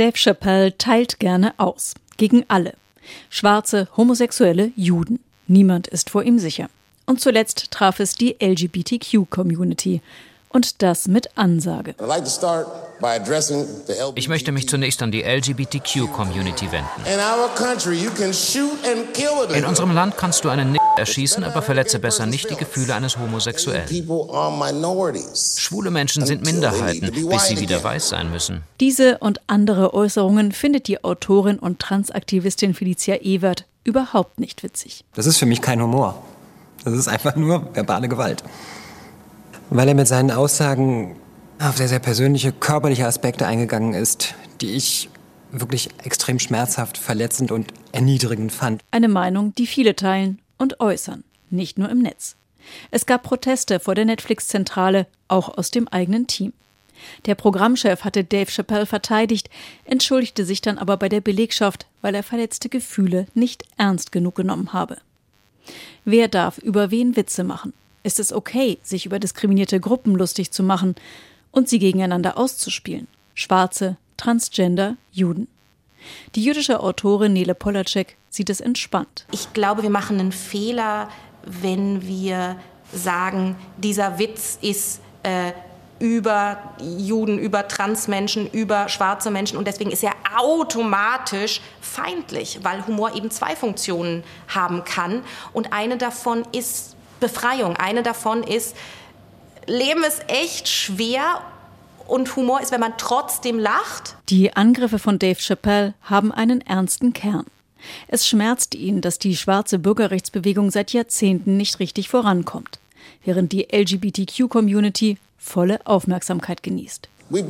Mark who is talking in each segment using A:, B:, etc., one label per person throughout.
A: Dave Chappelle teilt gerne aus. Gegen alle. Schwarze, Homosexuelle, Juden. Niemand ist vor ihm sicher. Und zuletzt traf es die LGBTQ-Community. Und das mit Ansage.
B: Ich möchte mich zunächst an die LGBTQ-Community wenden. In unserem Land kannst du einen Nick erschießen, aber verletze besser nicht die Gefühle eines Homosexuellen. Schwule Menschen sind Minderheiten, bis sie wieder weiß sein müssen.
A: Diese und andere Äußerungen findet die Autorin und Transaktivistin Felicia Ewert überhaupt nicht witzig.
C: Das ist für mich kein Humor. Das ist einfach nur verbale Gewalt weil er mit seinen Aussagen auf sehr, sehr persönliche körperliche Aspekte eingegangen ist, die ich wirklich extrem schmerzhaft, verletzend und erniedrigend fand.
A: Eine Meinung, die viele teilen und äußern, nicht nur im Netz. Es gab Proteste vor der Netflix-Zentrale, auch aus dem eigenen Team. Der Programmchef hatte Dave Chappelle verteidigt, entschuldigte sich dann aber bei der Belegschaft, weil er verletzte Gefühle nicht ernst genug genommen habe. Wer darf über wen Witze machen? ist es okay, sich über diskriminierte Gruppen lustig zu machen und sie gegeneinander auszuspielen. Schwarze, Transgender, Juden. Die jüdische Autorin Nele Polacek sieht es entspannt.
D: Ich glaube, wir machen einen Fehler, wenn wir sagen, dieser Witz ist äh, über Juden, über Transmenschen, über schwarze Menschen und deswegen ist er automatisch feindlich, weil Humor eben zwei Funktionen haben kann und eine davon ist Befreiung. Eine davon ist, Leben ist echt schwer und Humor ist, wenn man trotzdem lacht.
A: Die Angriffe von Dave Chappelle haben einen ernsten Kern. Es schmerzt ihn, dass die schwarze Bürgerrechtsbewegung seit Jahrzehnten nicht richtig vorankommt, während die LGBTQ-Community volle Aufmerksamkeit genießt.
B: Wir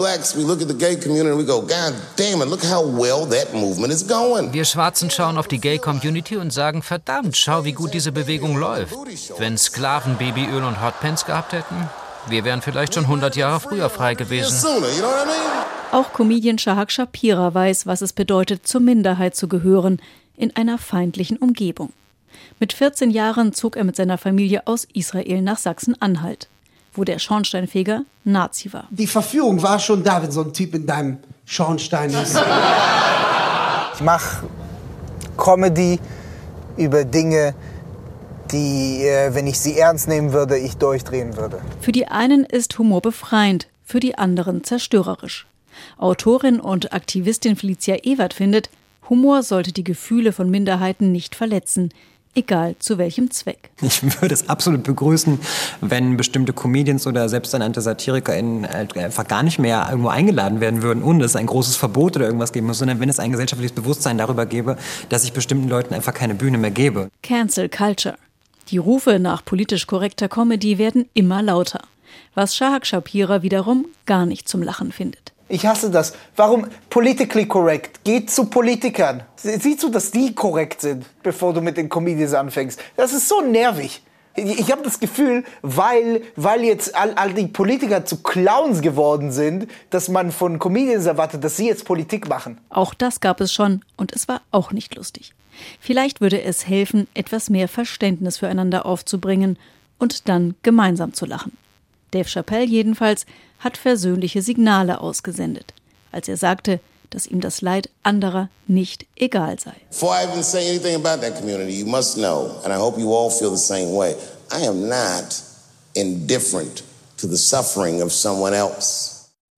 B: Schwarzen schauen auf die Gay Community und sagen, verdammt, schau, wie gut diese Bewegung läuft. Wenn Sklaven Babyöl und Hotpants gehabt hätten, wir wären vielleicht schon 100 Jahre früher frei gewesen.
A: Auch Comedian Shahak Shapira weiß, was es bedeutet, zur Minderheit zu gehören, in einer feindlichen Umgebung. Mit 14 Jahren zog er mit seiner Familie aus Israel nach Sachsen-Anhalt wo der Schornsteinfeger Nazi war.
E: Die Verführung war schon da, wenn so ein Typ in deinem Schornstein ist.
F: Ich mache Comedy über Dinge, die, äh, wenn ich sie ernst nehmen würde, ich durchdrehen würde.
A: Für die einen ist Humor befreiend, für die anderen zerstörerisch. Autorin und Aktivistin Felicia Ewert findet, Humor sollte die Gefühle von Minderheiten nicht verletzen egal zu welchem Zweck.
C: Ich würde es absolut begrüßen, wenn bestimmte Comedians oder selbsternannte SatirikerInnen einfach gar nicht mehr irgendwo eingeladen werden würden, ohne dass es ein großes Verbot oder irgendwas geben muss, sondern wenn es ein gesellschaftliches Bewusstsein darüber gäbe, dass ich bestimmten Leuten einfach keine Bühne mehr gebe.
A: Cancel Culture. Die Rufe nach politisch korrekter Comedy werden immer lauter, was Shahak Shapira wiederum gar nicht zum Lachen findet.
F: Ich hasse das. Warum politically correct? Geh zu Politikern. Siehst du, dass die korrekt sind, bevor du mit den Comedians anfängst? Das ist so nervig. Ich habe das Gefühl, weil, weil jetzt all, all die Politiker zu Clowns geworden sind, dass man von Comedians erwartet, dass sie jetzt Politik machen.
A: Auch das gab es schon und es war auch nicht lustig. Vielleicht würde es helfen, etwas mehr Verständnis füreinander aufzubringen und dann gemeinsam zu lachen. Dave Chappelle jedenfalls hat versöhnliche Signale ausgesendet, als er sagte, dass ihm das Leid anderer nicht egal sei. Before I even say anything about that community, you must know, and I hope you all feel the same way, I am not indifferent to the suffering of someone else.